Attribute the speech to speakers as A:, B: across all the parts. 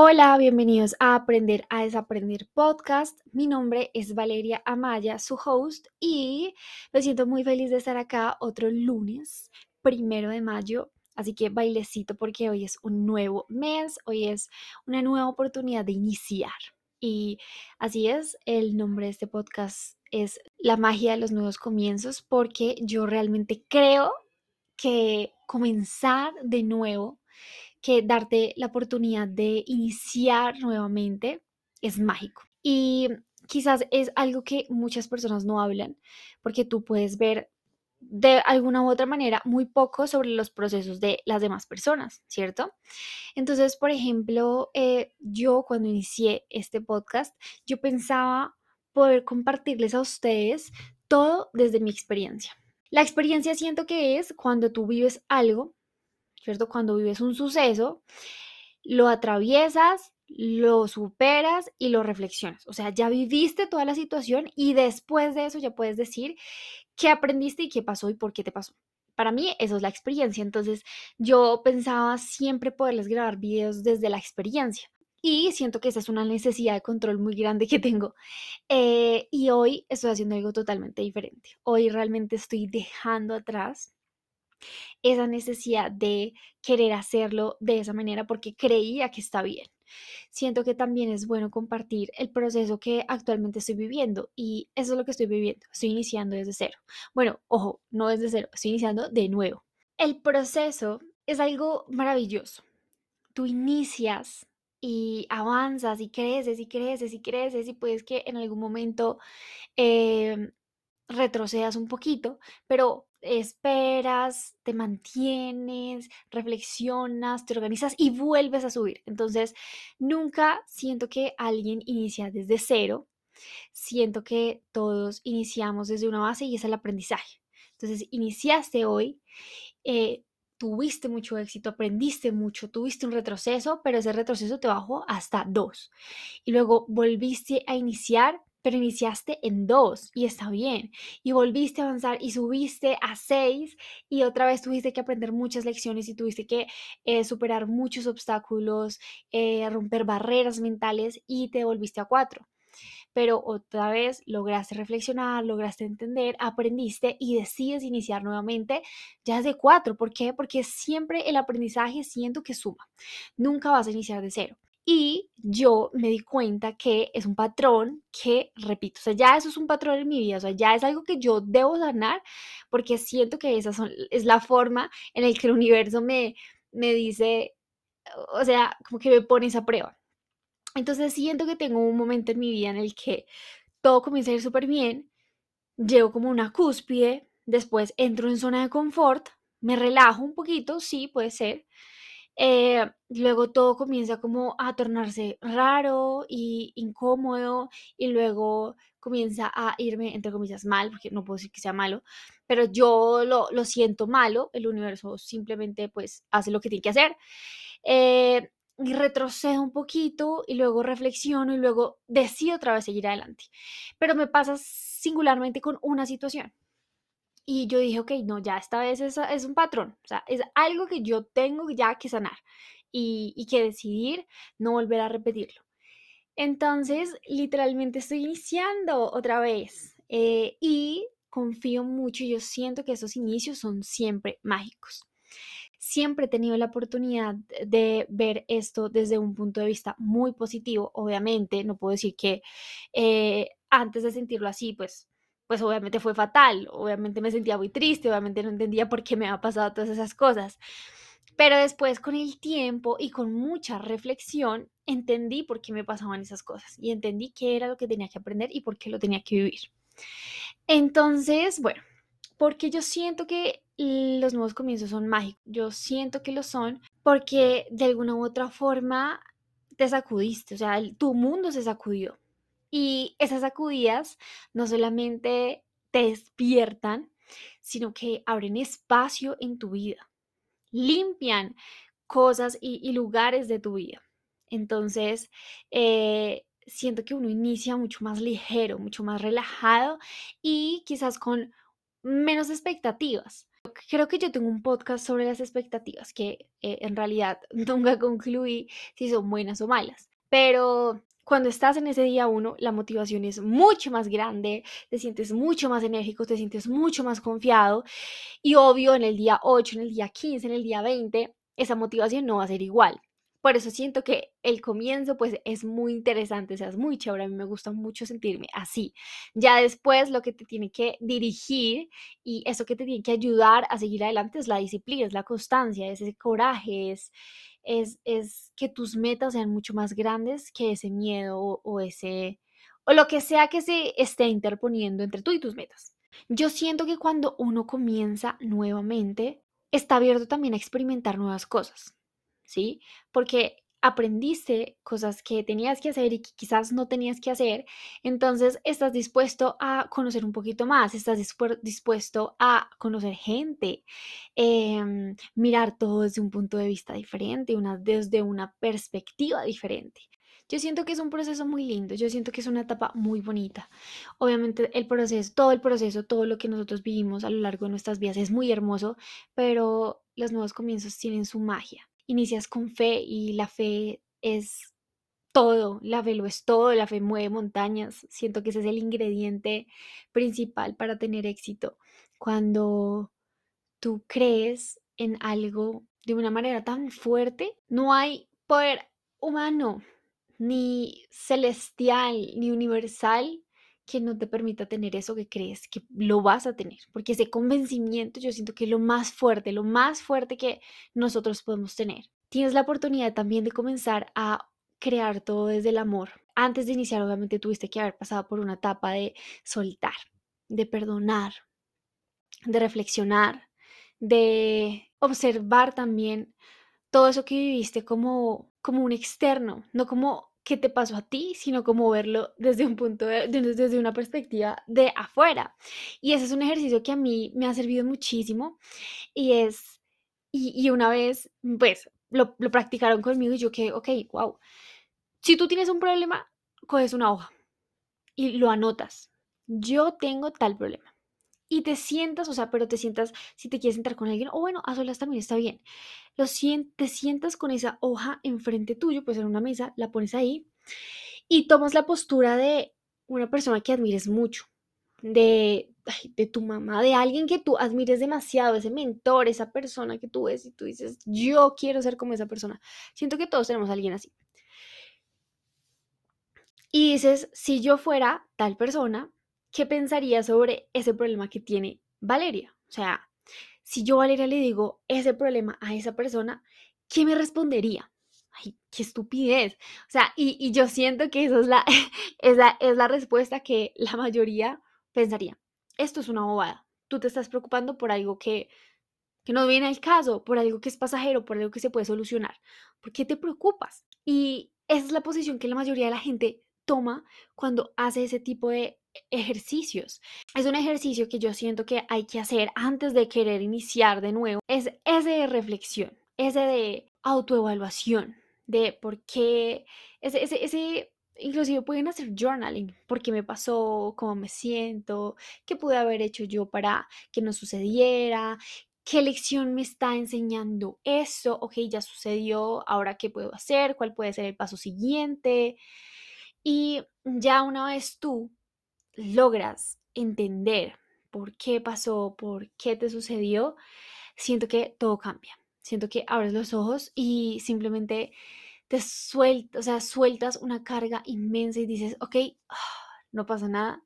A: Hola, bienvenidos a Aprender a Desaprender podcast. Mi nombre es Valeria Amaya, su host, y me siento muy feliz de estar acá otro lunes, primero de mayo. Así que bailecito porque hoy es un nuevo mes, hoy es una nueva oportunidad de iniciar. Y así es, el nombre de este podcast es La magia de los nuevos comienzos porque yo realmente creo que comenzar de nuevo que darte la oportunidad de iniciar nuevamente es mágico. Y quizás es algo que muchas personas no hablan, porque tú puedes ver de alguna u otra manera muy poco sobre los procesos de las demás personas, ¿cierto? Entonces, por ejemplo, eh, yo cuando inicié este podcast, yo pensaba poder compartirles a ustedes todo desde mi experiencia. La experiencia siento que es cuando tú vives algo ¿cierto? Cuando vives un suceso, lo atraviesas, lo superas y lo reflexionas. O sea, ya viviste toda la situación y después de eso ya puedes decir qué aprendiste y qué pasó y por qué te pasó. Para mí eso es la experiencia. Entonces yo pensaba siempre poderles grabar videos desde la experiencia. Y siento que esa es una necesidad de control muy grande que tengo. Eh, y hoy estoy haciendo algo totalmente diferente. Hoy realmente estoy dejando atrás esa necesidad de querer hacerlo de esa manera porque creía que está bien. Siento que también es bueno compartir el proceso que actualmente estoy viviendo y eso es lo que estoy viviendo. Estoy iniciando desde cero. Bueno, ojo, no desde cero, estoy iniciando de nuevo. El proceso es algo maravilloso. Tú inicias y avanzas y creces y creces y creces y puedes que en algún momento em, retrocedas un poquito, pero esperas, te mantienes, reflexionas, te organizas y vuelves a subir. Entonces, nunca siento que alguien inicia desde cero. Siento que todos iniciamos desde una base y es el aprendizaje. Entonces, iniciaste hoy, eh, tuviste mucho éxito, aprendiste mucho, tuviste un retroceso, pero ese retroceso te bajó hasta dos. Y luego volviste a iniciar pero iniciaste en dos y está bien. Y volviste a avanzar y subiste a seis y otra vez tuviste que aprender muchas lecciones y tuviste que eh, superar muchos obstáculos, eh, romper barreras mentales y te volviste a cuatro. Pero otra vez lograste reflexionar, lograste entender, aprendiste y decides iniciar nuevamente ya de cuatro. ¿Por qué? Porque siempre el aprendizaje siento que suma. Nunca vas a iniciar de cero. Y yo me di cuenta que es un patrón que, repito, o sea, ya eso es un patrón en mi vida, o sea, ya es algo que yo debo sanar porque siento que esa es la forma en la que el universo me, me dice, o sea, como que me pone esa prueba. Entonces siento que tengo un momento en mi vida en el que todo comienza a ir súper bien, llego como una cúspide, después entro en zona de confort, me relajo un poquito, sí, puede ser, eh, luego todo comienza como a tornarse raro y incómodo y luego comienza a irme, entre comillas, mal, porque no puedo decir que sea malo, pero yo lo, lo siento malo, el universo simplemente pues hace lo que tiene que hacer. Eh, y retrocedo un poquito y luego reflexiono y luego decido otra vez seguir adelante. Pero me pasa singularmente con una situación. Y yo dije, ok, no, ya esta vez es, es un patrón, o sea, es algo que yo tengo ya que sanar y, y que decidir no volver a repetirlo. Entonces, literalmente estoy iniciando otra vez eh, y confío mucho y yo siento que esos inicios son siempre mágicos. Siempre he tenido la oportunidad de ver esto desde un punto de vista muy positivo. Obviamente, no puedo decir que eh, antes de sentirlo así, pues pues obviamente fue fatal, obviamente me sentía muy triste, obviamente no entendía por qué me había pasado todas esas cosas. Pero después con el tiempo y con mucha reflexión entendí por qué me pasaban esas cosas y entendí qué era lo que tenía que aprender y por qué lo tenía que vivir. Entonces, bueno, porque yo siento que los nuevos comienzos son mágicos, yo siento que lo son porque de alguna u otra forma te sacudiste, o sea, tu mundo se sacudió y esas sacudidas no solamente te despiertan, sino que abren espacio en tu vida, limpian cosas y, lugares de tu vida. Entonces, eh, siento que uno inicia mucho más ligero, mucho más relajado y quizás con menos expectativas. creo que yo tengo un podcast sobre las expectativas que eh, en realidad nunca concluí si son buenas o malas. Pero cuando estás en ese día uno, la motivación es mucho más grande, te sientes mucho más enérgico, te sientes mucho más confiado. Y obvio, en el día 8, en el día 15, en el día 20, esa motivación no va a ser igual. Por eso siento que el comienzo pues es muy interesante, o sea, es muy chévere, a mí me gusta mucho sentirme así. Ya después lo que te tiene que dirigir y eso que te tiene que ayudar a seguir adelante es la disciplina, es la constancia, es ese coraje, es, es, es que tus metas sean mucho más grandes que ese miedo o, o ese o lo que sea que se esté interponiendo entre tú y tus metas. Yo siento que cuando uno comienza nuevamente, está abierto también a experimentar nuevas cosas. ¿sí? Porque aprendiste cosas que tenías que hacer y que quizás no tenías que hacer, entonces estás dispuesto a conocer un poquito más, estás dispuesto a conocer gente, em, mirar todo desde un punto de vista diferente, una, desde una perspectiva diferente. Yo siento que es un proceso muy lindo, yo siento que es una etapa muy bonita. Obviamente el proceso, todo el proceso, todo lo que nosotros vivimos a lo largo de nuestras vidas es muy hermoso, pero los nuevos comienzos tienen su magia inicias con fe y la fe es todo, la fe lo es todo, la fe mueve montañas. Siento que ese es el ingrediente principal para tener éxito. Cuando tú crees en algo de una manera tan fuerte, no hay poder humano, ni celestial, ni universal que no te permita tener eso que crees que lo vas a tener, porque ese convencimiento yo siento que es lo más fuerte, lo más fuerte que nosotros podemos tener. Tienes la oportunidad también de comenzar a crear todo desde el amor. Antes de iniciar, obviamente tuviste que haber pasado por una etapa de soltar, de perdonar, de reflexionar, de observar también todo eso que viviste como, como un externo, no como qué te pasó a ti, sino como verlo desde un punto de, desde una perspectiva de afuera. Y ese es un ejercicio que a mí me ha servido muchísimo y es, y, una vez, pues, lo, lo, practicaron conmigo y yo que, ok, wow, si tú tienes un problema, coges una hoja y lo anotas. Yo tengo tal problema y te sientas, o sea, pero te sientas, si te quieres sentar con alguien, o bueno, a solas también está bien. Lo te sientas con esa hoja enfrente tuyo, pues en una mesa, la pones ahí y tomas la postura de una persona que admires mucho, de, de tu mamá, de alguien que tú admires demasiado, ese mentor, esa persona que tú ves y tú dices, yo quiero ser como esa persona. Siento que todos tenemos a alguien así. Y dices, si yo fuera tal persona, ¿qué pensaría sobre ese problema que tiene Valeria? O sea, si yo Valeria le digo ese problema a esa persona, ¿qué me respondería? Ay, qué estupidez. O sea, y, yo siento que esa es la, esa es la respuesta que la mayoría pensaría. Esto es una bobada. Tú te estás preocupando por algo que, que no viene al caso, por algo que es pasajero, por algo que se puede solucionar. ¿Por qué te preocupas? Y esa es la posición que la mayoría de la gente toma cuando hace ese tipo de ejercicios. Es un ejercicio que yo siento que hay que hacer antes de querer iniciar de nuevo. Es ese de reflexión, ese de autoevaluación, de por qué, ese, ese, inclusive pueden hacer journaling, por qué me pasó, cómo me siento, qué pude haber hecho yo para que no sucediera, qué lección me está enseñando eso, ok, ya sucedió, ahora qué puedo hacer, cuál puede ser el paso siguiente. Y ya una vez tú logras entender por qué pasó, por qué te sucedió, siento que todo cambia. Siento que abres los ojos y simplemente te sueltas, o sea, sueltas una carga inmensa y dices, ok, no pasa nada,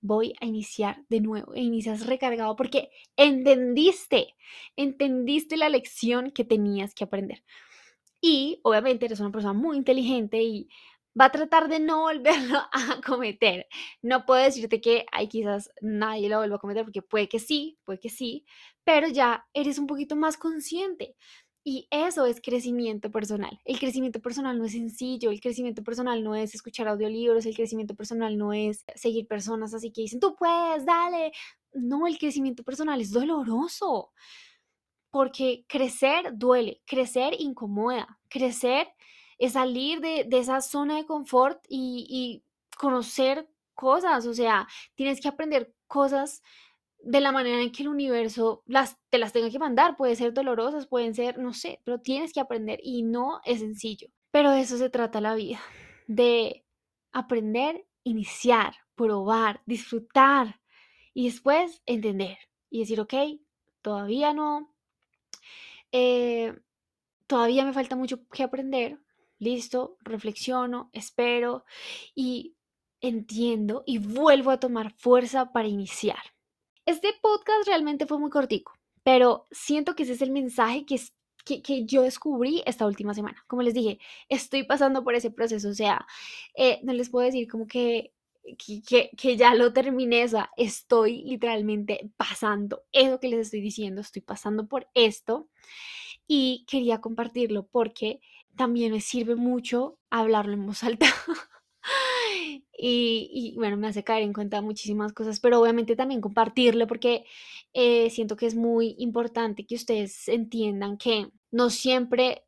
A: voy a iniciar de nuevo. E inicias recargado porque entendiste, entendiste la lección que tenías que aprender. Y obviamente eres una persona muy inteligente y va a tratar de no volverlo a cometer. No puedo decirte que hay quizás nadie lo vuelva a cometer porque puede que sí, puede que sí, pero ya eres un poquito más consciente. Y eso es crecimiento personal. El crecimiento personal no es sencillo, el crecimiento personal no es escuchar audiolibros, el crecimiento personal no es seguir personas así que dicen, tú puedes, dale. No, el crecimiento personal es doloroso, porque crecer duele, crecer incomoda, crecer es salir de, esa zona de confort y, y conocer cosas, o sea, tienes que aprender cosas de la manera en que el universo las, te las tenga que mandar. Puede ser dolorosas, pueden ser, no sé, pero tienes que aprender y no es sencillo. Pero de eso se trata la vida, de aprender, iniciar, probar, disfrutar y después entender y decir, ok, todavía no, eh, todavía me falta mucho que aprender, listo, reflexiono, espero y entiendo y vuelvo a tomar fuerza para iniciar. Este podcast realmente fue muy cortico, pero siento que ese es el mensaje que, que, yo descubrí esta última semana. Como les dije, estoy pasando por ese proceso, o sea, eh, no les puedo decir como que, que, que, ya lo terminé, o sea, estoy literalmente pasando eso que les estoy diciendo, estoy pasando por esto y quería compartirlo porque también me sirve mucho hablarlo en voz alta. y, bueno, me hace caer en cuenta muchísimas cosas, pero obviamente también compartirlo porque eh, siento que es muy importante que ustedes entiendan que no siempre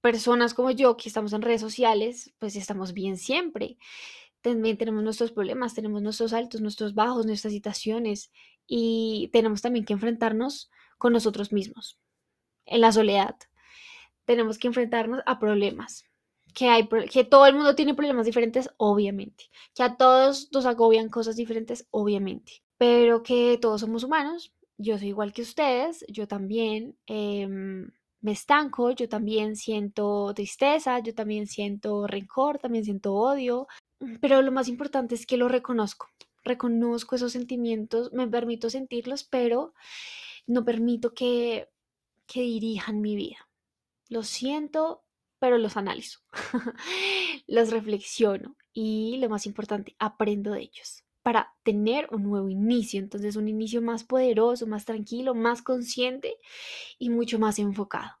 A: personas como yo que estamos en redes sociales, pues estamos bien siempre. También tenemos nuestros problemas, tenemos nuestros altos, nuestros bajos, nuestras situaciones y tenemos también que enfrentarnos con nosotros mismos en la soledad. Tenemos que enfrentarnos a problemas que, hay, que todo el mundo tiene problemas diferentes, obviamente, que a todos nos agobian cosas diferentes, obviamente, pero que todos somos humanos, yo soy igual que ustedes, yo también em, me estanco, yo también siento tristeza, yo también siento rencor, también siento odio, pero lo más importante es que lo reconozco, reconozco esos sentimientos, me permito sentirlos, pero no permito que, que dirijan mi vida. Lo siento, pero los analizo, los reflexiono y lo más importante, aprendo de ellos para tener un nuevo inicio. Entonces, un inicio más poderoso, más tranquilo, más consciente y mucho más enfocado.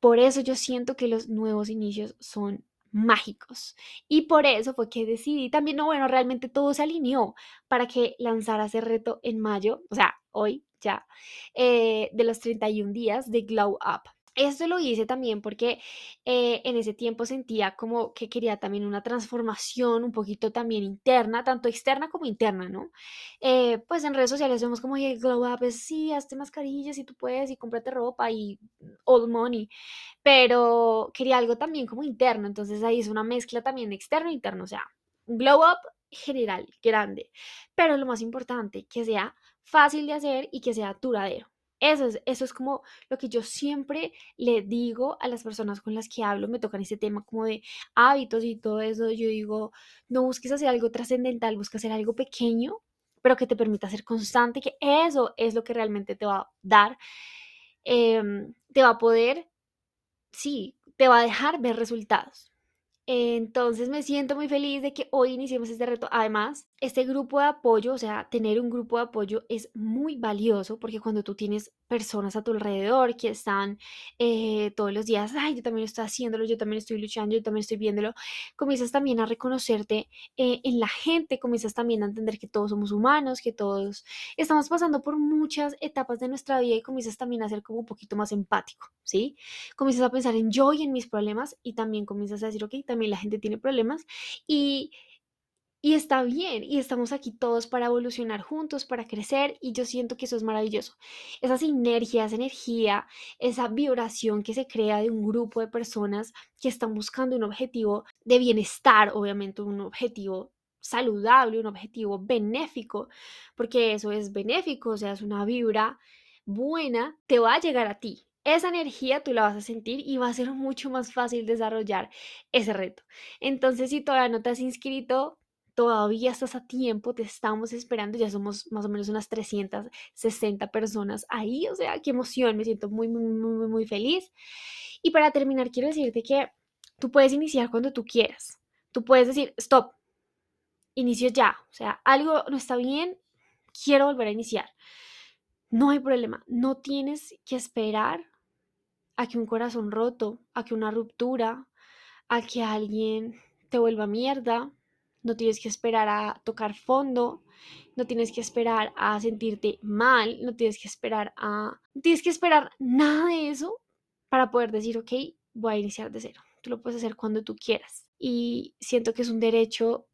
A: Por eso yo siento que los nuevos inicios son mágicos. Y por eso fue que decidí también, no, bueno, realmente todo se alineó para que lanzara ese reto en mayo, o sea, hoy ya, eh, de los 31 días de Glow Up. Esto lo hice también porque eh, en ese tiempo sentía como que quería también una transformación un poquito también interna, tanto externa como interna, ¿no? Eh, pues en redes sociales vemos como el glow up es sí, hazte mascarillas y tú puedes y cómprate ropa y all money, pero quería algo también como interno, entonces ahí es una mezcla también externo e interno, o sea, glow up general, grande, pero lo más importante, que sea fácil de hacer y que sea duradero. Eso es, eso es como lo que yo siempre le digo a las personas con las que hablo, me tocan ese tema como de hábitos y todo eso. Yo digo, no busques hacer algo trascendental, busca hacer algo pequeño, pero que te permita ser constante, que eso es lo que realmente te va a dar, em, te va a poder, sí, te va a dejar ver resultados. Entonces me siento muy feliz de que hoy iniciemos este reto. Además, este grupo de apoyo, o sea, tener un grupo de apoyo es muy valioso porque cuando tú tienes personas a tu alrededor que están eh, todos los días, ay, yo también estoy haciéndolo, yo también estoy luchando, yo también estoy viéndolo, comienzas también a reconocerte eh, en la gente, comienzas también a entender que todos somos humanos, que todos estamos pasando por muchas etapas de nuestra vida y comienzas también a ser como un poquito más empático, ¿sí? Comienzas a pensar en yo y en mis problemas y también comienzas a decir, ok, también la gente tiene problemas y y está bien, y estamos aquí todos para evolucionar juntos, para crecer, y yo siento que eso es maravilloso. Esa sinergia, esa energía, esa vibración que se crea de un grupo de personas que están buscando un objetivo de bienestar, obviamente un objetivo saludable, un objetivo benéfico, porque eso es benéfico, o sea, es una vibra buena, te va a llegar a ti. Esa energía tú la vas a sentir y va a ser mucho más fácil desarrollar ese reto. Entonces, si todavía no te has inscrito, todavía estás a tiempo, te estamos esperando, ya somos más o menos unas 360 personas ahí, o sea, qué emoción, me siento muy, muy, muy, muy feliz. Y para terminar, quiero decirte que tú puedes iniciar cuando tú quieras, tú puedes decir, stop, inicio ya, o sea, algo no está bien, quiero volver a iniciar. No hay problema, no tienes que esperar a que un corazón roto, a que una ruptura, a que alguien te vuelva mierda, no tienes que esperar a tocar fondo, no tienes que esperar a sentirte mal, no tienes que esperar a... Tienes que esperar nada de eso para poder decir, ok, voy a iniciar de cero. Tú lo puedes hacer cuando tú quieras. Y siento que es un derecho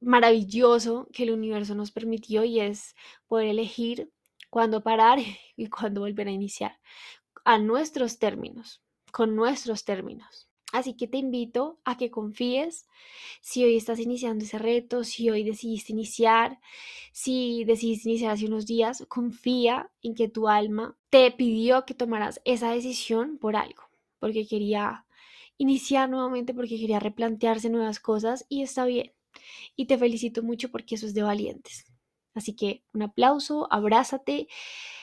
A: maravilloso que el universo nos permitió y es poder elegir cuándo parar y cuándo volver a iniciar a nuestros términos, con nuestros términos. Así que te invito a que confíes si hoy estás iniciando ese reto, si hoy decidiste iniciar, si decidiste iniciar hace unos días, confía en que tu alma te pidió que tomaras esa decisión por algo, porque quería iniciar nuevamente, porque quería replantearse nuevas cosas y está bien. Y te felicito mucho porque eso es de valientes. Así que un aplauso, abrázate,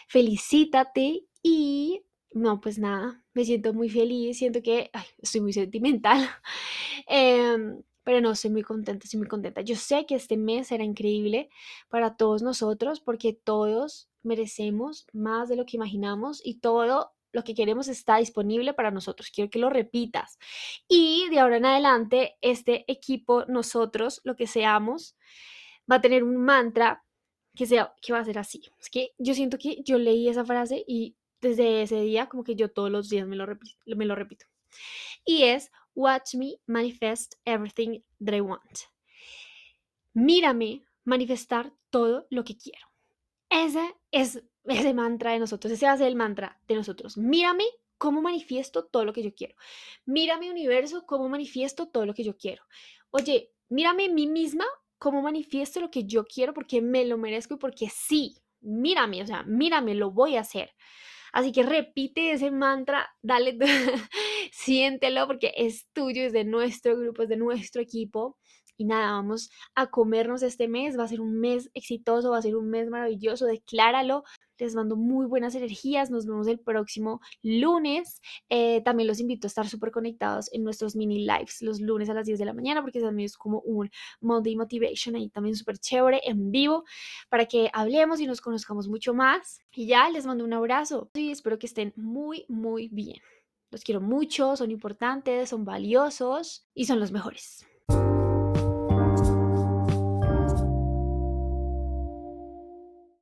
A: felicítate y no, pues nada, me siento muy feliz, siento que estoy muy sentimental, em, pero no, estoy muy contenta, estoy muy contenta. Yo sé que este mes será increíble para todos nosotros porque todos merecemos más de lo que imaginamos y todo lo que queremos está disponible para nosotros. Quiero que lo repitas. Y de ahora en adelante, este equipo, nosotros, lo que seamos, va a tener un mantra que, sea, que va a ser así. Es que yo siento que yo leí esa frase y desde ese día como que yo todos los días me lo, repito. Y es, watch me manifest everything that I want. Mírame manifestar todo lo que quiero. Ese es ese mantra de nosotros, ese va a ser el mantra de nosotros. Mírame cómo manifiesto todo lo que yo quiero. Mírame universo cómo manifiesto todo lo que yo quiero. Oye, mírame mí misma cómo manifiesto lo que yo quiero porque me lo merezco y porque sí, mírame, o sea, mírame, lo voy a hacer. Así que repite ese mantra, dale, siéntelo porque es tuyo, es de nuestro grupo, es de nuestro equipo. Y nada, vamos a comernos este mes, va a ser un mes exitoso, va a ser un mes maravilloso, decláralo, les mando muy buenas energías. Nos vemos el próximo lunes. Eh, también los invito a estar súper conectados en nuestros mini lives los lunes a las 10 de la mañana porque también es como un Monday Motivation ahí también súper chévere en vivo para que hablemos y nos conozcamos mucho más. Y ya les mando un abrazo y espero que estén muy, muy bien. Los quiero mucho, son importantes, son valiosos y son los mejores.